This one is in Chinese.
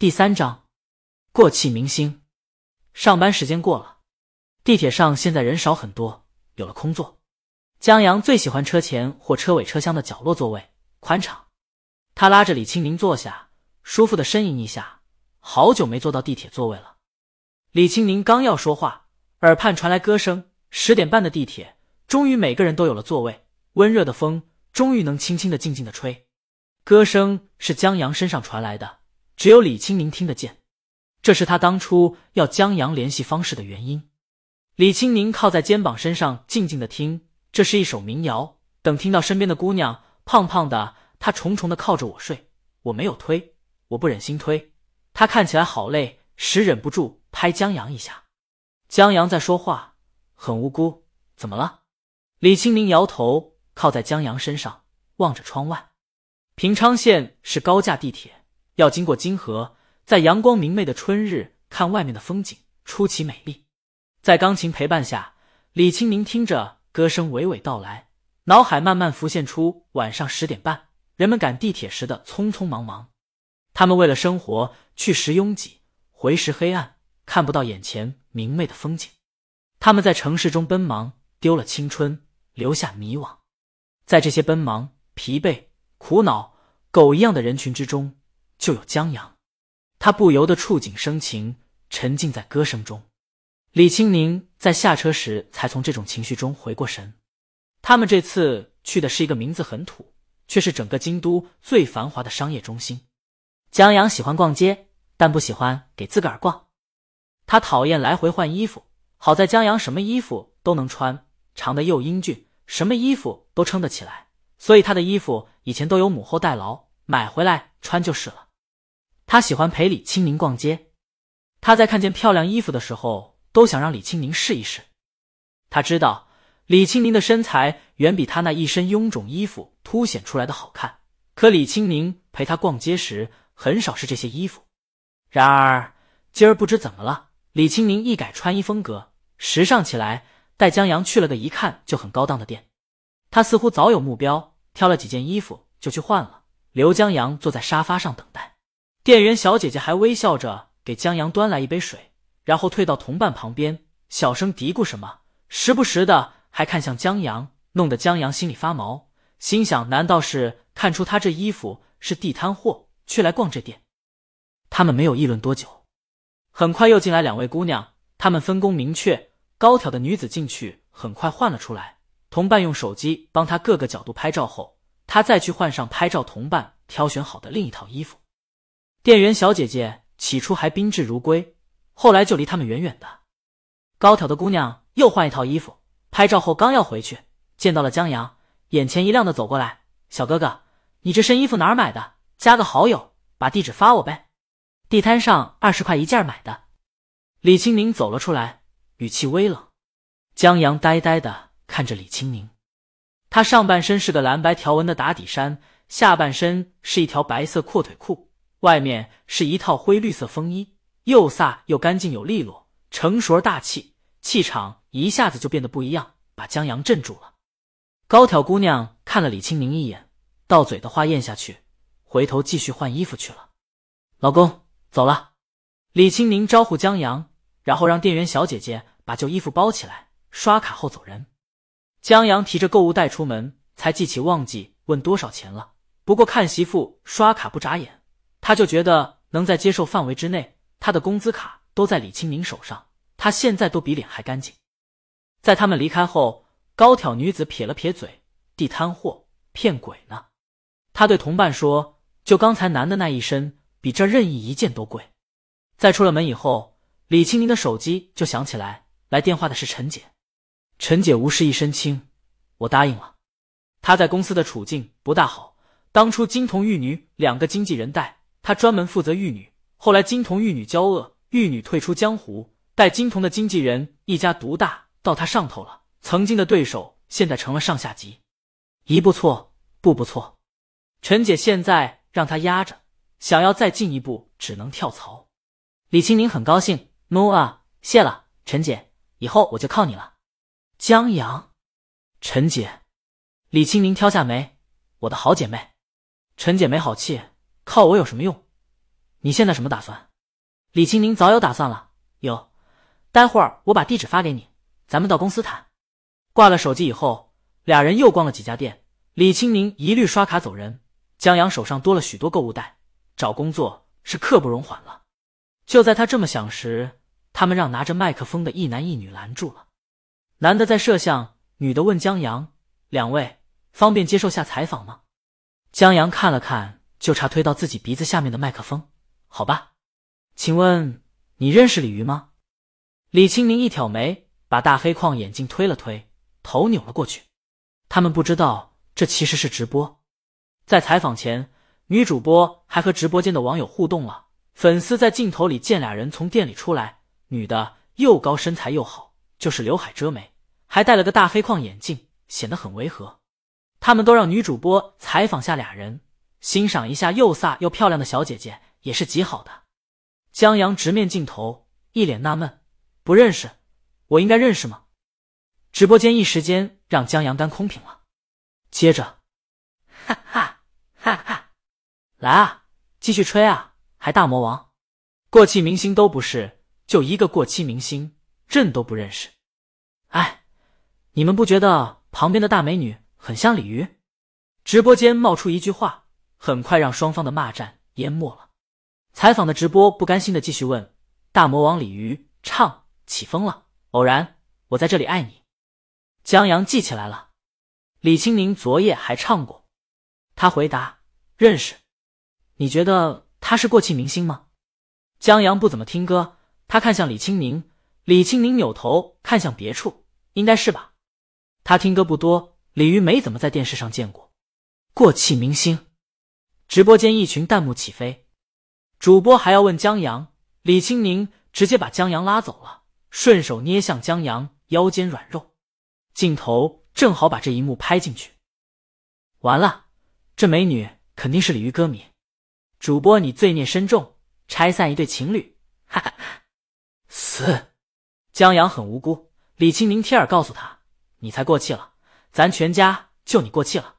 第三章，过气明星。上班时间过了，地铁上现在人少很多，有了空座。江阳最喜欢车前或车尾车厢的角落座位，宽敞。他拉着李青宁坐下，舒服的呻吟一下，好久没坐到地铁座位了。李青宁刚要说话，耳畔传来歌声。十点半的地铁，终于每个人都有了座位，温热的风终于能轻轻的、静静的吹。歌声是江阳身上传来的，只有李青宁听得见。这是他当初要江阳联系方式的原因。李青宁靠在肩膀身上，静静的听。这是一首民谣。等听到身边的姑娘胖胖的，她重重的靠着我睡，我没有推，我不忍心推。她看起来好累，时忍不住拍江阳一下。江阳在说话，很无辜。怎么了？李青宁摇头，靠在江阳身上，望着窗外。平昌县是高架地铁，要经过金河，在阳光明媚的春日看外面的风景，出奇美丽。在钢琴陪伴下，李青宁听着。歌声娓娓道来，脑海慢慢浮现出晚上十点半人们赶地铁时的匆匆忙忙。他们为了生活，去时拥挤，回时黑暗，看不到眼前明媚的风景。他们在城市中奔忙，丢了青春，留下迷惘。在这些奔忙、疲惫、苦恼、狗一样的人群之中，就有江阳。他不由得触景生情，沉浸在歌声中。李青宁在下车时才从这种情绪中回过神。他们这次去的是一个名字很土，却是整个京都最繁华的商业中心。江阳喜欢逛街，但不喜欢给自个儿逛。他讨厌来回换衣服。好在江阳什么衣服都能穿，长得又英俊，什么衣服都撑得起来，所以他的衣服以前都有母后代劳，买回来穿就是了。他喜欢陪李青宁逛街。他在看见漂亮衣服的时候。都想让李青宁试一试。他知道李青宁的身材远比他那一身臃肿衣服凸显出来的好看，可李青宁陪他逛街时很少是这些衣服。然而今儿不知怎么了，李青宁一改穿衣风格，时尚起来，带江阳去了个一看就很高档的店。他似乎早有目标，挑了几件衣服就去换了，刘江阳坐在沙发上等待。店员小姐姐还微笑着给江阳端来一杯水。然后退到同伴旁边，小声嘀咕什么，时不时的还看向江阳，弄得江阳心里发毛，心想：难道是看出他这衣服是地摊货，却来逛这店？他们没有议论多久，很快又进来两位姑娘，她们分工明确，高挑的女子进去，很快换了出来，同伴用手机帮她各个角度拍照后，她再去换上拍照同伴挑选好的另一套衣服。店员小姐姐起初还宾至如归。后来就离他们远远的，高挑的姑娘又换一套衣服，拍照后刚要回去，见到了江阳，眼前一亮的走过来：“小哥哥，你这身衣服哪儿买的？加个好友，把地址发我呗。”地摊上二十块一件买的。李青宁走了出来，语气微冷。江阳呆呆的看着李青宁，他上半身是个蓝白条纹的打底衫，下半身是一条白色阔腿裤，外面是一套灰绿色风衣。又飒又干净又利落，成熟而大气，气场一下子就变得不一样，把江阳镇住了。高挑姑娘看了李青宁一眼，到嘴的话咽下去，回头继续换衣服去了。老公，走了。李青宁招呼江阳，然后让店员小姐姐把旧衣服包起来，刷卡后走人。江阳提着购物袋出门，才记起忘记问多少钱了。不过看媳妇刷卡不眨眼，他就觉得能在接受范围之内。他的工资卡都在李青宁手上，他现在都比脸还干净。在他们离开后，高挑女子撇了撇嘴：“地摊货骗鬼呢。”他对同伴说：“就刚才男的那一身，比这任意一件都贵。”在出了门以后，李青宁的手机就响起来，来电话的是陈姐。陈姐无事一身轻，我答应了。她在公司的处境不大好，当初金童玉女两个经纪人带，她专门负责玉女。后来金童玉女交恶，玉女退出江湖，带金童的经纪人一家独大，到他上头了。曾经的对手，现在成了上下级，一步错，步步错。陈姐现在让他压着，想要再进一步，只能跳槽。李青宁很高兴，no 啊，谢了，陈姐，以后我就靠你了。江阳，陈姐，李青宁挑下眉，我的好姐妹。陈姐没好气，靠我有什么用？你现在什么打算？李青宁早有打算了，有，待会儿我把地址发给你，咱们到公司谈。挂了手机以后，俩人又逛了几家店。李青宁一律刷卡走人，江阳手上多了许多购物袋，找工作是刻不容缓了。就在他这么想时，他们让拿着麦克风的一男一女拦住了。男的在摄像，女的问江阳：“两位方便接受下采访吗？”江阳看了看，就差推到自己鼻子下面的麦克风。好吧，请问你认识李鱼吗？李青明一挑眉，把大黑框眼镜推了推，头扭了过去。他们不知道这其实是直播。在采访前，女主播还和直播间的网友互动了。粉丝在镜头里见俩人从店里出来，女的又高身材又好。就是刘海遮眉，还戴了个大黑框眼镜，显得很违和。他们都让女主播采访下俩人，欣赏一下又飒又漂亮的小姐姐，也是极好的。江阳直面镜头，一脸纳闷：“不认识，我应该认识吗？”直播间一时间让江阳干空屏了。接着，哈哈哈哈，来啊，继续吹啊！还大魔王，过气明星都不是，就一个过气明星。朕都不认识，哎，你们不觉得旁边的大美女很像鲤鱼？直播间冒出一句话，很快让双方的骂战淹没了。采访的直播不甘心的继续问：“大魔王鲤鱼唱起风了，偶然我在这里爱你。”江阳记起来了，李青宁昨夜还唱过。他回答：“认识。”你觉得他是过气明星吗？江阳不怎么听歌，他看向李青宁。李青宁扭头看向别处，应该是吧？他听歌不多，李鱼没怎么在电视上见过。过气明星，直播间一群弹幕起飞。主播还要问江阳，李青宁直接把江阳拉走了，顺手捏向江阳腰间软肉。镜头正好把这一幕拍进去。完了，这美女肯定是鲤鱼歌迷。主播你罪孽深重，拆散一对情侣，哈哈，死。江阳很无辜，李青宁贴耳告诉他：“你才过气了，咱全家就你过气了。”